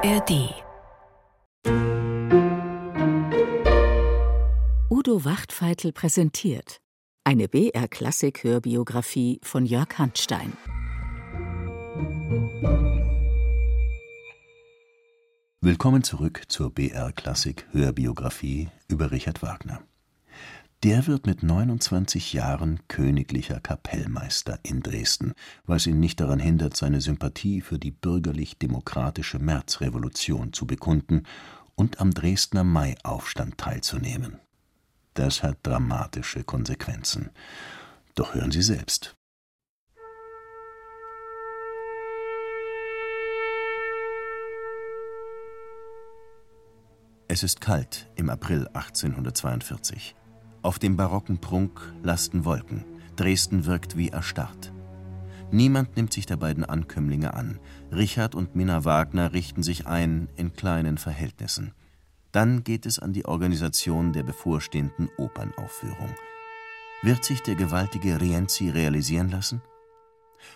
ARD Udo Wachtfeitel präsentiert eine BR-Klassik-Hörbiografie von Jörg Handstein. Willkommen zurück zur BR-Klassik-Hörbiografie über Richard Wagner. Der wird mit 29 Jahren königlicher Kapellmeister in Dresden, was ihn nicht daran hindert, seine Sympathie für die bürgerlich-demokratische Märzrevolution zu bekunden und am Dresdner Maiaufstand teilzunehmen. Das hat dramatische Konsequenzen. Doch hören Sie selbst. Es ist kalt im April 1842. Auf dem barocken Prunk lasten Wolken. Dresden wirkt wie erstarrt. Niemand nimmt sich der beiden Ankömmlinge an. Richard und Minna Wagner richten sich ein in kleinen Verhältnissen. Dann geht es an die Organisation der bevorstehenden Opernaufführung. Wird sich der gewaltige Rienzi realisieren lassen?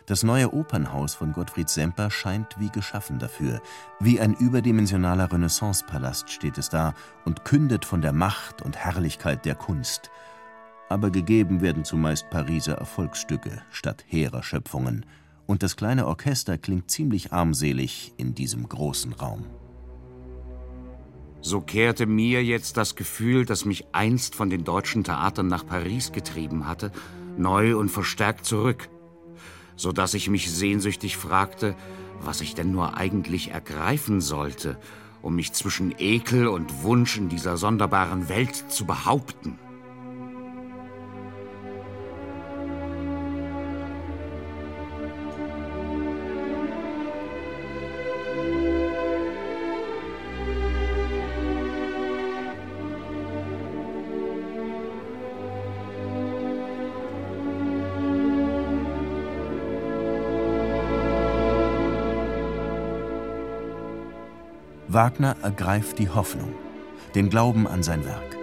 Das neue Opernhaus von Gottfried Semper scheint wie geschaffen dafür. Wie ein überdimensionaler Renaissancepalast steht es da und kündet von der Macht und Herrlichkeit der Kunst. Aber gegeben werden zumeist Pariser Erfolgsstücke statt hehrer Schöpfungen. Und das kleine Orchester klingt ziemlich armselig in diesem großen Raum. So kehrte mir jetzt das Gefühl, das mich einst von den deutschen Theatern nach Paris getrieben hatte, neu und verstärkt zurück so dass ich mich sehnsüchtig fragte, was ich denn nur eigentlich ergreifen sollte, um mich zwischen Ekel und Wunsch in dieser sonderbaren Welt zu behaupten. Wagner ergreift die Hoffnung, den Glauben an sein Werk.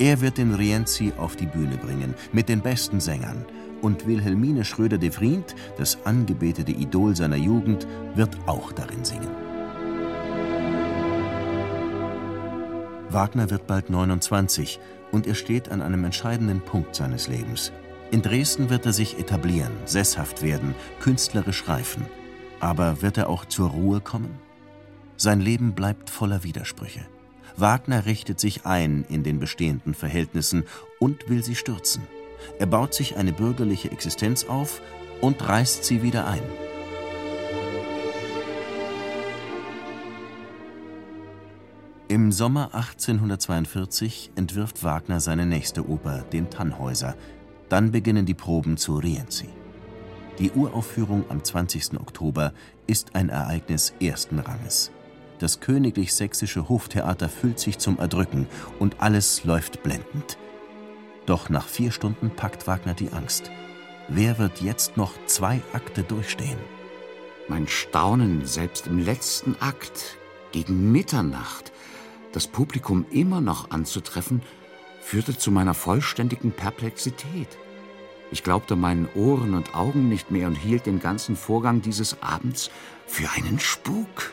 Er wird den Rienzi auf die Bühne bringen, mit den besten Sängern, und Wilhelmine Schröder de Vriend, das angebetete Idol seiner Jugend, wird auch darin singen. Wagner wird bald 29 und er steht an einem entscheidenden Punkt seines Lebens. In Dresden wird er sich etablieren, sesshaft werden, künstlerisch reifen. Aber wird er auch zur Ruhe kommen? Sein Leben bleibt voller Widersprüche. Wagner richtet sich ein in den bestehenden Verhältnissen und will sie stürzen. Er baut sich eine bürgerliche Existenz auf und reißt sie wieder ein. Im Sommer 1842 entwirft Wagner seine nächste Oper, den Tannhäuser. Dann beginnen die Proben zu Rienzi. Die Uraufführung am 20. Oktober ist ein Ereignis ersten Ranges. Das königlich-sächsische Hoftheater füllt sich zum Erdrücken und alles läuft blendend. Doch nach vier Stunden packt Wagner die Angst. Wer wird jetzt noch zwei Akte durchstehen? Mein Staunen, selbst im letzten Akt, gegen Mitternacht, das Publikum immer noch anzutreffen, führte zu meiner vollständigen Perplexität. Ich glaubte meinen Ohren und Augen nicht mehr und hielt den ganzen Vorgang dieses Abends für einen Spuk.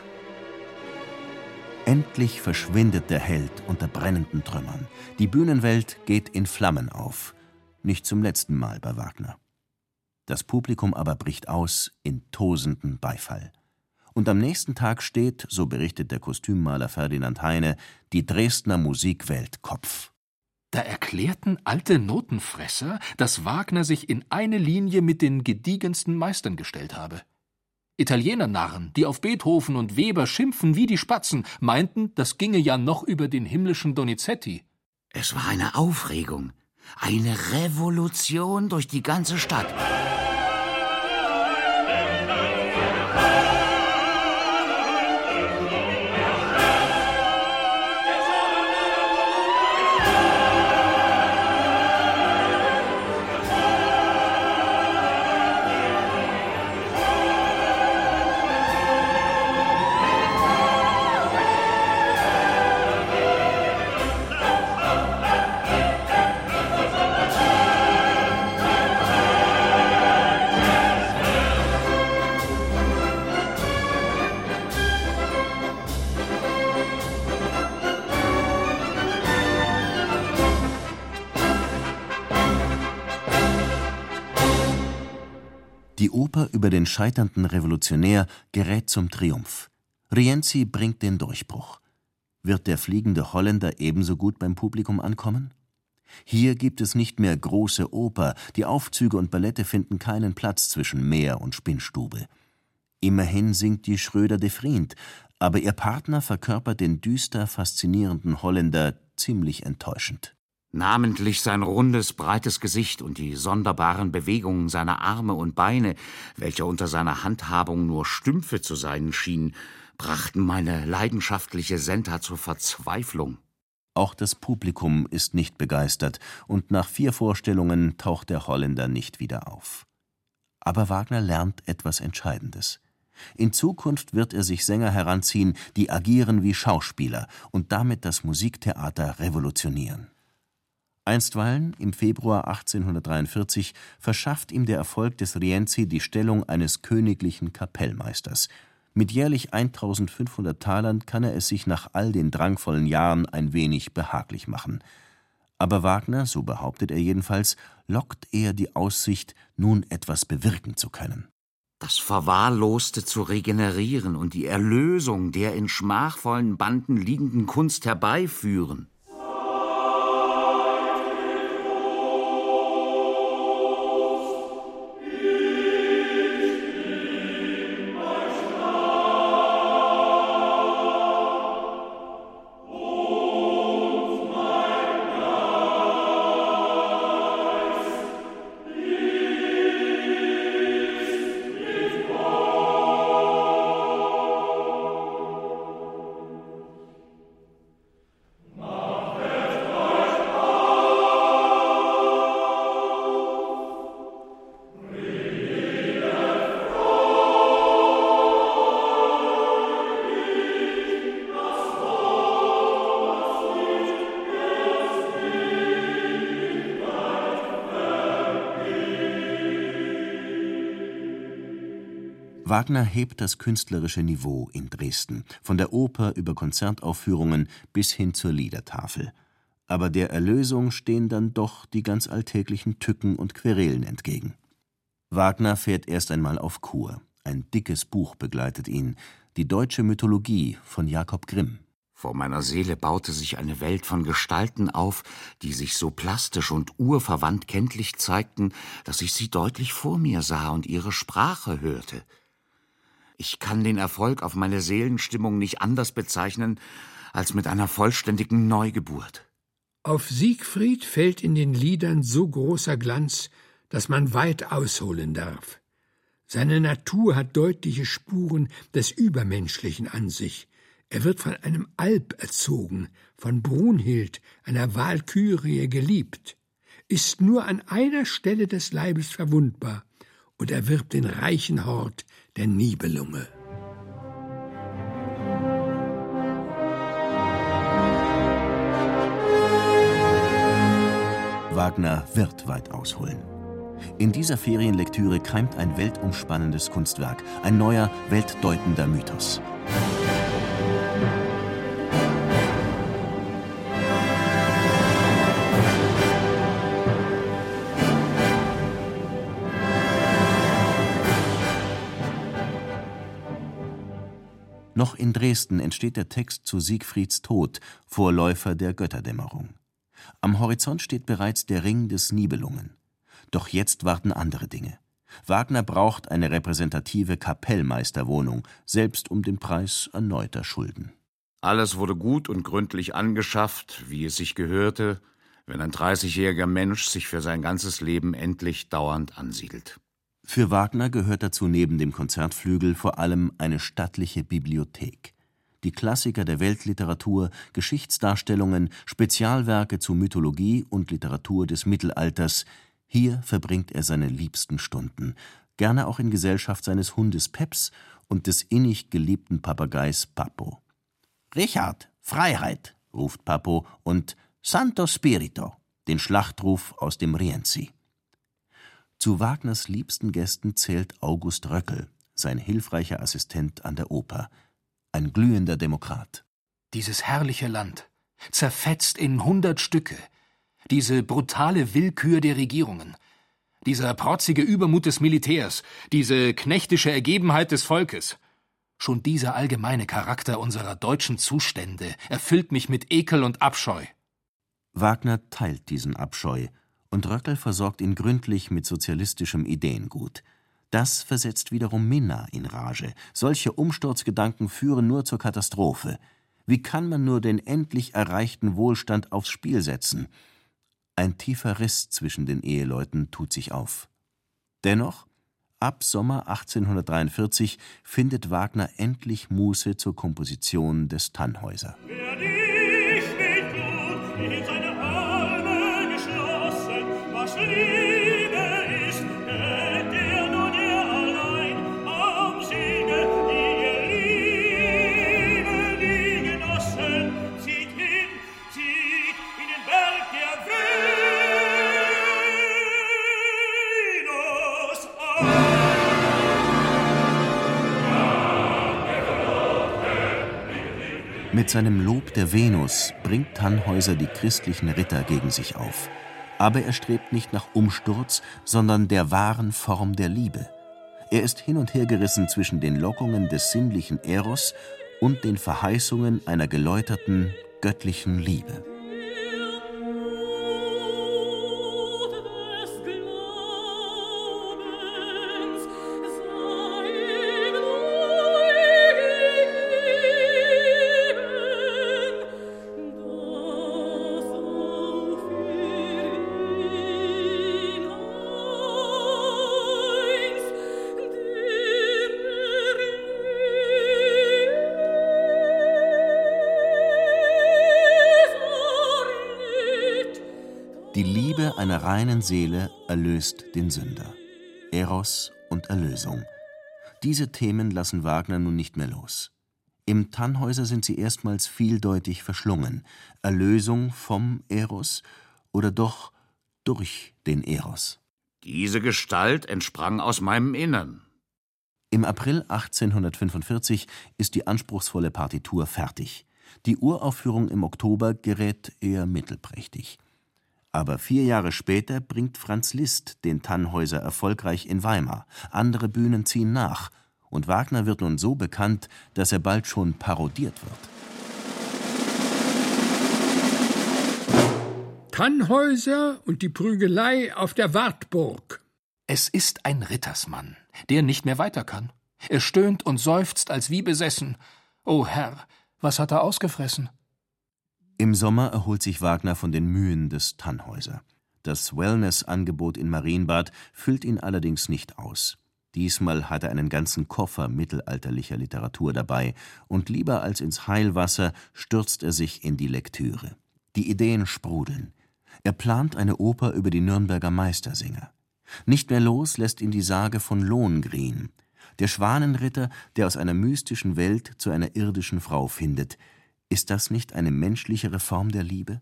Endlich verschwindet der Held unter brennenden Trümmern. Die Bühnenwelt geht in Flammen auf. Nicht zum letzten Mal bei Wagner. Das Publikum aber bricht aus in tosenden Beifall. Und am nächsten Tag steht, so berichtet der Kostümmaler Ferdinand Heine, die Dresdner Musikwelt Kopf. Da erklärten alte Notenfresser, dass Wagner sich in eine Linie mit den gediegensten Meistern gestellt habe. Italienernarren, die auf Beethoven und Weber schimpfen wie die Spatzen, meinten, das ginge ja noch über den himmlischen Donizetti. Es war eine Aufregung, eine Revolution durch die ganze Stadt. Den scheiternden Revolutionär gerät zum Triumph. Rienzi bringt den Durchbruch. Wird der fliegende Holländer ebenso gut beim Publikum ankommen? Hier gibt es nicht mehr große Oper, die Aufzüge und Ballette finden keinen Platz zwischen Meer und Spinnstube. Immerhin singt die Schröder de Vriend, aber ihr Partner verkörpert den düster faszinierenden Holländer ziemlich enttäuschend. Namentlich sein rundes, breites Gesicht und die sonderbaren Bewegungen seiner Arme und Beine, welche unter seiner Handhabung nur Stümpfe zu sein schienen, brachten meine leidenschaftliche Senta zur Verzweiflung. Auch das Publikum ist nicht begeistert, und nach vier Vorstellungen taucht der Holländer nicht wieder auf. Aber Wagner lernt etwas Entscheidendes. In Zukunft wird er sich Sänger heranziehen, die agieren wie Schauspieler und damit das Musiktheater revolutionieren. Einstweilen, im Februar 1843, verschafft ihm der Erfolg des Rienzi die Stellung eines königlichen Kapellmeisters. Mit jährlich 1500 Talern kann er es sich nach all den drangvollen Jahren ein wenig behaglich machen. Aber Wagner, so behauptet er jedenfalls, lockt eher die Aussicht, nun etwas bewirken zu können. Das Verwahrloste zu regenerieren und die Erlösung der in schmachvollen Banden liegenden Kunst herbeiführen. Wagner hebt das künstlerische Niveau in Dresden, von der Oper über Konzertaufführungen bis hin zur Liedertafel. Aber der Erlösung stehen dann doch die ganz alltäglichen Tücken und Querelen entgegen. Wagner fährt erst einmal auf Kur. Ein dickes Buch begleitet ihn, die deutsche Mythologie von Jakob Grimm. Vor meiner Seele baute sich eine Welt von Gestalten auf, die sich so plastisch und urverwandt kenntlich zeigten, dass ich sie deutlich vor mir sah und ihre Sprache hörte. Ich kann den Erfolg auf meine Seelenstimmung nicht anders bezeichnen als mit einer vollständigen Neugeburt. Auf Siegfried fällt in den Liedern so großer Glanz, dass man weit ausholen darf. Seine Natur hat deutliche Spuren des Übermenschlichen an sich. Er wird von einem Alp erzogen, von Brunhild, einer Walkürie, geliebt, ist nur an einer Stelle des Leibes verwundbar und erwirbt den reichen Hort der Nibelunge. Wagner wird weit ausholen. In dieser Ferienlektüre keimt ein weltumspannendes Kunstwerk, ein neuer, weltdeutender Mythos. Noch in Dresden entsteht der Text zu Siegfrieds Tod, Vorläufer der Götterdämmerung. Am Horizont steht bereits der Ring des Nibelungen. Doch jetzt warten andere Dinge. Wagner braucht eine repräsentative Kapellmeisterwohnung, selbst um den Preis erneuter Schulden. Alles wurde gut und gründlich angeschafft, wie es sich gehörte, wenn ein 30-jähriger Mensch sich für sein ganzes Leben endlich dauernd ansiedelt. Für Wagner gehört dazu neben dem Konzertflügel vor allem eine stattliche Bibliothek. Die Klassiker der Weltliteratur, Geschichtsdarstellungen, Spezialwerke zu Mythologie und Literatur des Mittelalters, hier verbringt er seine liebsten Stunden, gerne auch in Gesellschaft seines Hundes Peps und des innig geliebten Papageis Papo. Richard, Freiheit, ruft Papo und Santo Spirito, den Schlachtruf aus dem Rienzi. Zu Wagners liebsten Gästen zählt August Röckel, sein hilfreicher Assistent an der Oper, ein glühender Demokrat. Dieses herrliche Land, zerfetzt in hundert Stücke, diese brutale Willkür der Regierungen. Dieser protzige Übermut des Militärs, diese knechtische Ergebenheit des Volkes. Schon dieser allgemeine Charakter unserer deutschen Zustände erfüllt mich mit Ekel und Abscheu. Wagner teilt diesen Abscheu, und Röckel versorgt ihn gründlich mit sozialistischem Ideengut. Das versetzt wiederum Minna in Rage. Solche Umsturzgedanken führen nur zur Katastrophe. Wie kann man nur den endlich erreichten Wohlstand aufs Spiel setzen? Ein tiefer Riss zwischen den Eheleuten tut sich auf. Dennoch, ab Sommer 1843 findet Wagner endlich Muße zur Komposition des Tannhäuser. Wer dich mit Blut in seine Mit seinem Lob der Venus bringt Tannhäuser die christlichen Ritter gegen sich auf. Aber er strebt nicht nach Umsturz, sondern der wahren Form der Liebe. Er ist hin und her gerissen zwischen den Lockungen des sinnlichen Eros und den Verheißungen einer geläuterten, göttlichen Liebe. Einer reinen Seele erlöst den Sünder. Eros und Erlösung. Diese Themen lassen Wagner nun nicht mehr los. Im Tannhäuser sind sie erstmals vieldeutig verschlungen. Erlösung vom Eros oder doch durch den Eros. Diese Gestalt entsprang aus meinem Innern. Im April 1845 ist die anspruchsvolle Partitur fertig. Die Uraufführung im Oktober gerät eher mittelprächtig. Aber vier Jahre später bringt Franz Liszt den Tannhäuser erfolgreich in Weimar. Andere Bühnen ziehen nach. Und Wagner wird nun so bekannt, dass er bald schon parodiert wird. Tannhäuser und die Prügelei auf der Wartburg. Es ist ein Rittersmann, der nicht mehr weiter kann. Er stöhnt und seufzt als wie besessen. O Herr, was hat er ausgefressen? Im Sommer erholt sich Wagner von den Mühen des Tannhäuser. Das Wellness-Angebot in Marienbad füllt ihn allerdings nicht aus. Diesmal hat er einen ganzen Koffer mittelalterlicher Literatur dabei, und lieber als ins Heilwasser stürzt er sich in die Lektüre. Die Ideen sprudeln. Er plant eine Oper über die Nürnberger Meistersinger. Nicht mehr los lässt ihn die Sage von Lohengrin, der Schwanenritter, der aus einer mystischen Welt zu einer irdischen Frau findet. Ist das nicht eine menschlichere Form der Liebe?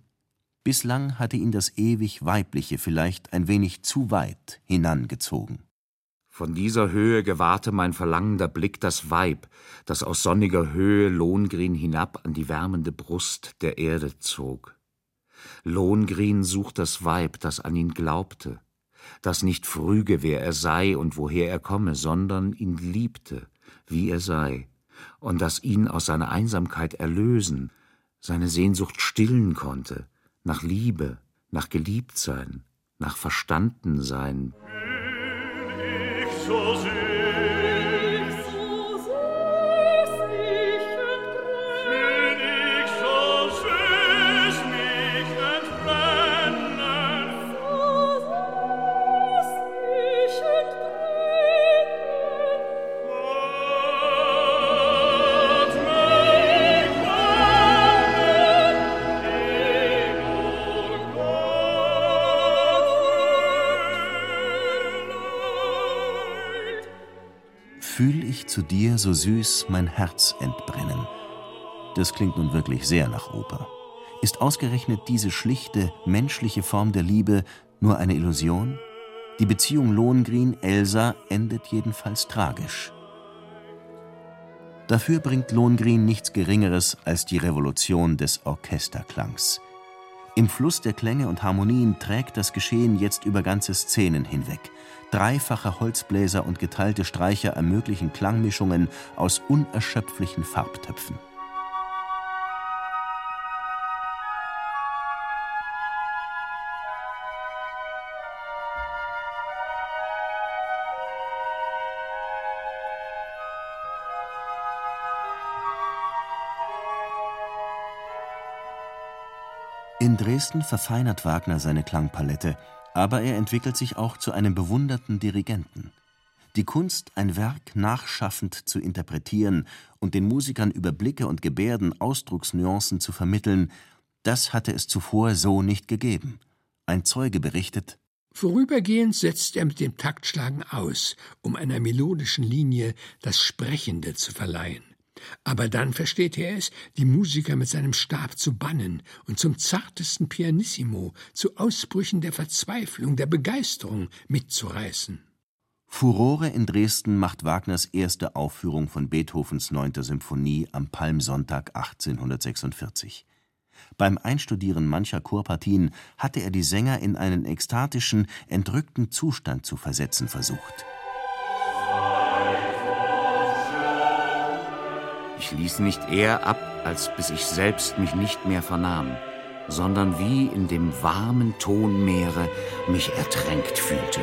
Bislang hatte ihn das ewig Weibliche vielleicht ein wenig zu weit hinangezogen. Von dieser Höhe gewahrte mein verlangender Blick das Weib, das aus sonniger Höhe Lohengrin hinab an die wärmende Brust der Erde zog. Lohengrin sucht das Weib, das an ihn glaubte, das nicht früge, wer er sei und woher er komme, sondern ihn liebte, wie er sei, und das ihn aus seiner Einsamkeit erlösen, seine Sehnsucht stillen konnte, nach Liebe, nach Geliebtsein, nach Verstandensein, ich so süß, ich zu dir so süß mein Herz entbrennen. Das klingt nun wirklich sehr nach Oper. Ist ausgerechnet diese schlichte, menschliche Form der Liebe nur eine Illusion? Die Beziehung Lohengrin-Elsa endet jedenfalls tragisch. Dafür bringt Lohengrin nichts Geringeres als die Revolution des Orchesterklangs. Im Fluss der Klänge und Harmonien trägt das Geschehen jetzt über ganze Szenen hinweg. Dreifache Holzbläser und geteilte Streicher ermöglichen Klangmischungen aus unerschöpflichen Farbtöpfen. In Dresden verfeinert Wagner seine Klangpalette, aber er entwickelt sich auch zu einem bewunderten Dirigenten. Die Kunst, ein Werk nachschaffend zu interpretieren und den Musikern über Blicke und Gebärden Ausdrucksnuancen zu vermitteln, das hatte es zuvor so nicht gegeben. Ein Zeuge berichtet Vorübergehend setzt er mit dem Taktschlagen aus, um einer melodischen Linie das Sprechende zu verleihen. Aber dann versteht er es, die Musiker mit seinem Stab zu bannen und zum zartesten Pianissimo, zu Ausbrüchen der Verzweiflung, der Begeisterung mitzureißen. Furore in Dresden macht Wagners erste Aufführung von Beethovens 9. Symphonie am Palmsonntag 1846. Beim Einstudieren mancher Chorpartien hatte er die Sänger in einen ekstatischen, entrückten Zustand zu versetzen versucht. Ich ließ nicht eher ab, als bis ich selbst mich nicht mehr vernahm, sondern wie in dem warmen Tonmeere mich ertränkt fühlte.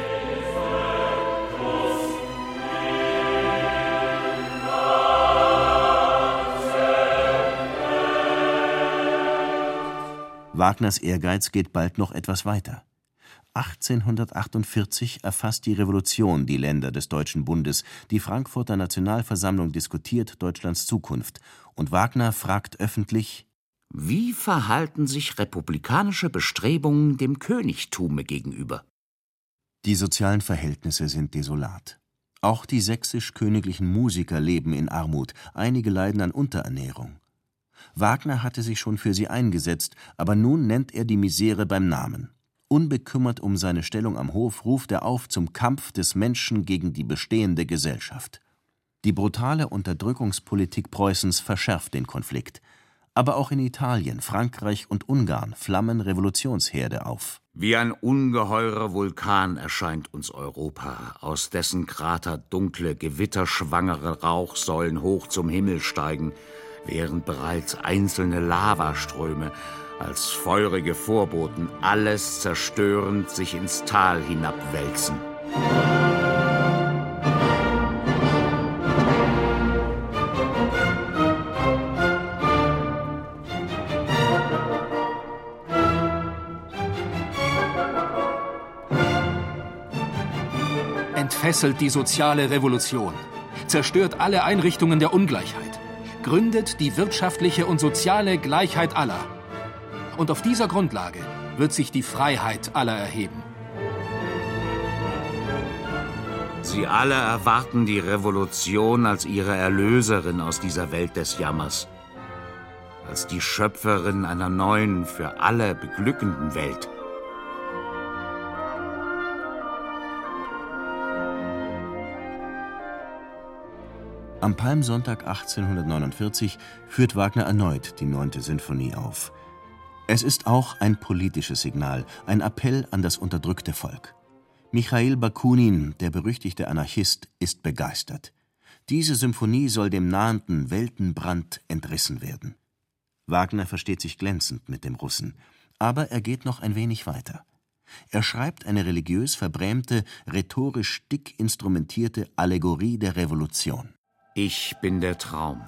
Wagners Ehrgeiz geht bald noch etwas weiter. 1848 erfasst die Revolution die Länder des Deutschen Bundes, die Frankfurter Nationalversammlung diskutiert Deutschlands Zukunft, und Wagner fragt öffentlich Wie verhalten sich republikanische Bestrebungen dem Königtume gegenüber? Die sozialen Verhältnisse sind desolat. Auch die sächsisch-königlichen Musiker leben in Armut, einige leiden an Unterernährung. Wagner hatte sich schon für sie eingesetzt, aber nun nennt er die Misere beim Namen. Unbekümmert um seine Stellung am Hof ruft er auf zum Kampf des Menschen gegen die bestehende Gesellschaft. Die brutale Unterdrückungspolitik Preußens verschärft den Konflikt. Aber auch in Italien, Frankreich und Ungarn flammen Revolutionsherde auf. Wie ein ungeheurer Vulkan erscheint uns Europa, aus dessen Krater dunkle, gewitterschwangere Rauchsäulen hoch zum Himmel steigen, während bereits einzelne Lavaströme als feurige Vorboten alles zerstörend sich ins Tal hinabwälzen. Entfesselt die soziale Revolution, zerstört alle Einrichtungen der Ungleichheit, gründet die wirtschaftliche und soziale Gleichheit aller – und auf dieser Grundlage wird sich die Freiheit aller erheben. Sie alle erwarten die Revolution als ihre Erlöserin aus dieser Welt des Jammers, als die Schöpferin einer neuen, für alle beglückenden Welt. Am Palmsonntag 1849 führt Wagner erneut die neunte Sinfonie auf – es ist auch ein politisches Signal, ein Appell an das unterdrückte Volk. Michail Bakunin, der berüchtigte Anarchist, ist begeistert. Diese Symphonie soll dem nahenden Weltenbrand entrissen werden. Wagner versteht sich glänzend mit dem Russen, aber er geht noch ein wenig weiter. Er schreibt eine religiös verbrämte, rhetorisch dick instrumentierte Allegorie der Revolution. Ich bin der Traum,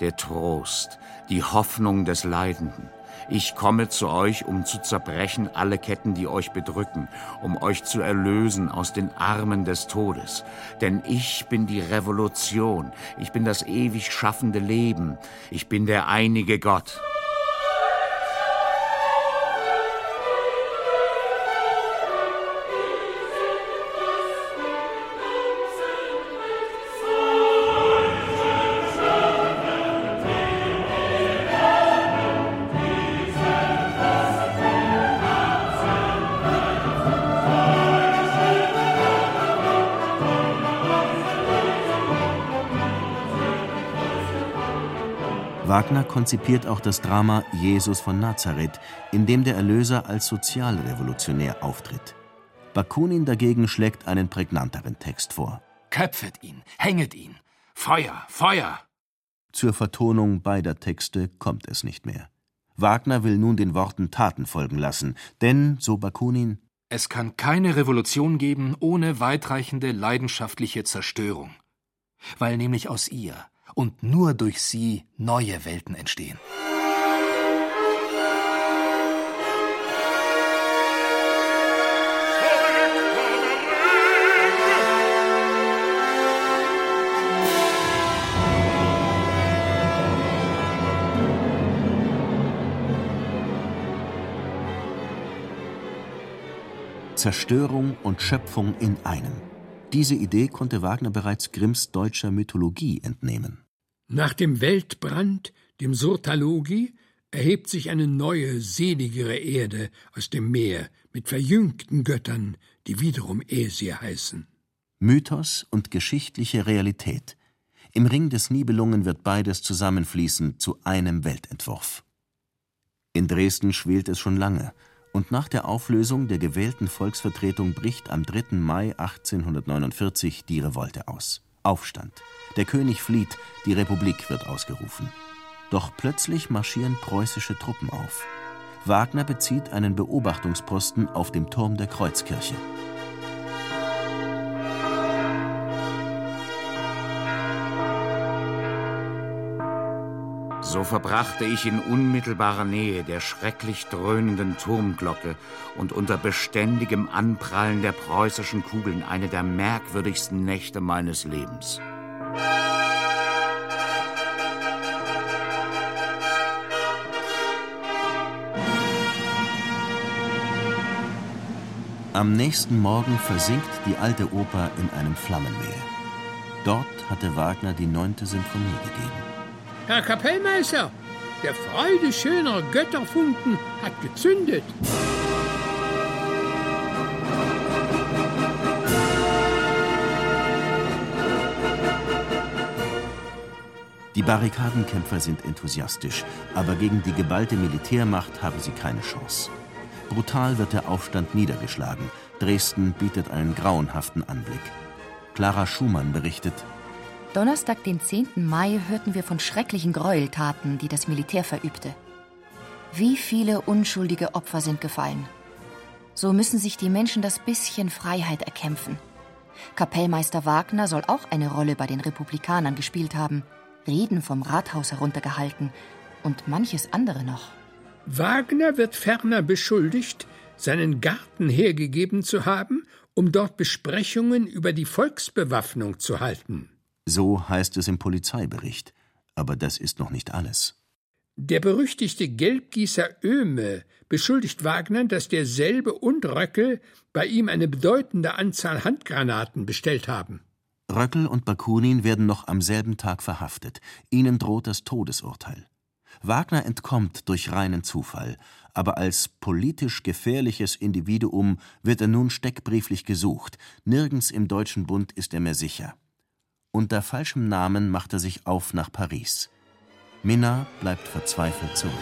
der Trost, die Hoffnung des Leidenden ich komme zu euch, um zu zerbrechen alle Ketten, die euch bedrücken, um euch zu erlösen aus den Armen des Todes. Denn ich bin die Revolution, ich bin das ewig schaffende Leben, ich bin der einige Gott. Konzipiert auch das Drama Jesus von Nazareth, in dem der Erlöser als Sozialrevolutionär auftritt. Bakunin dagegen schlägt einen prägnanteren Text vor. Köpfet ihn, hänget ihn. Feuer, Feuer! Zur Vertonung beider Texte kommt es nicht mehr. Wagner will nun den Worten Taten folgen lassen, denn, so Bakunin, es kann keine Revolution geben ohne weitreichende leidenschaftliche Zerstörung, weil nämlich aus ihr und nur durch sie neue Welten entstehen. Zerstörung und Schöpfung in einem. Diese Idee konnte Wagner bereits Grimms deutscher Mythologie entnehmen. Nach dem Weltbrand, dem Surtalogi, erhebt sich eine neue, seligere Erde aus dem Meer mit verjüngten Göttern, die wiederum Aesir heißen. Mythos und geschichtliche Realität. Im Ring des Nibelungen wird beides zusammenfließen zu einem Weltentwurf. In Dresden schwelt es schon lange und nach der Auflösung der gewählten Volksvertretung bricht am 3. Mai 1849 die Revolte aus. Aufstand. Der König flieht, die Republik wird ausgerufen. Doch plötzlich marschieren preußische Truppen auf. Wagner bezieht einen Beobachtungsposten auf dem Turm der Kreuzkirche. So verbrachte ich in unmittelbarer Nähe der schrecklich dröhnenden Turmglocke und unter beständigem Anprallen der preußischen Kugeln eine der merkwürdigsten Nächte meines Lebens. Am nächsten Morgen versinkt die alte Oper in einem Flammenmeer. Dort hatte Wagner die neunte Sinfonie gegeben. Herr Kapellmeister, der Freude schöner Götterfunken hat gezündet. Die Barrikadenkämpfer sind enthusiastisch, aber gegen die geballte Militärmacht haben sie keine Chance. Brutal wird der Aufstand niedergeschlagen. Dresden bietet einen grauenhaften Anblick. Clara Schumann berichtet, Donnerstag, den 10. Mai, hörten wir von schrecklichen Gräueltaten, die das Militär verübte. Wie viele unschuldige Opfer sind gefallen. So müssen sich die Menschen das bisschen Freiheit erkämpfen. Kapellmeister Wagner soll auch eine Rolle bei den Republikanern gespielt haben, Reden vom Rathaus heruntergehalten und manches andere noch. Wagner wird ferner beschuldigt, seinen Garten hergegeben zu haben, um dort Besprechungen über die Volksbewaffnung zu halten. So heißt es im Polizeibericht. Aber das ist noch nicht alles. Der berüchtigte Gelbgießer Oehme beschuldigt Wagner, dass derselbe und Röckel bei ihm eine bedeutende Anzahl Handgranaten bestellt haben. Röckel und Bakunin werden noch am selben Tag verhaftet. Ihnen droht das Todesurteil. Wagner entkommt durch reinen Zufall, aber als politisch gefährliches Individuum wird er nun steckbrieflich gesucht. Nirgends im Deutschen Bund ist er mehr sicher. Unter falschem Namen macht er sich auf nach Paris. Minna bleibt verzweifelt zurück.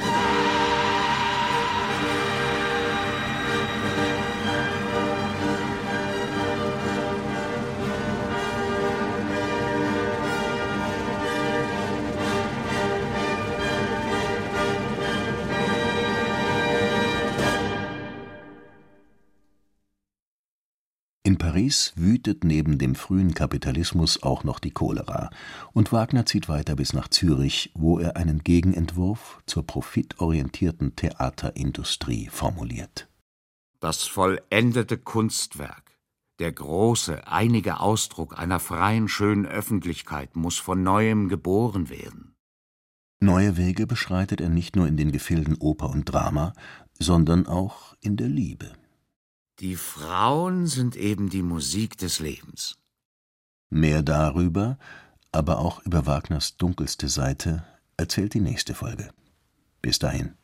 In Paris wütet neben dem frühen Kapitalismus auch noch die Cholera, und Wagner zieht weiter bis nach Zürich, wo er einen Gegenentwurf zur profitorientierten Theaterindustrie formuliert. Das vollendete Kunstwerk, der große, einige Ausdruck einer freien, schönen Öffentlichkeit muss von neuem geboren werden. Neue Wege beschreitet er nicht nur in den Gefilden Oper und Drama, sondern auch in der Liebe. Die Frauen sind eben die Musik des Lebens. Mehr darüber, aber auch über Wagners dunkelste Seite erzählt die nächste Folge. Bis dahin.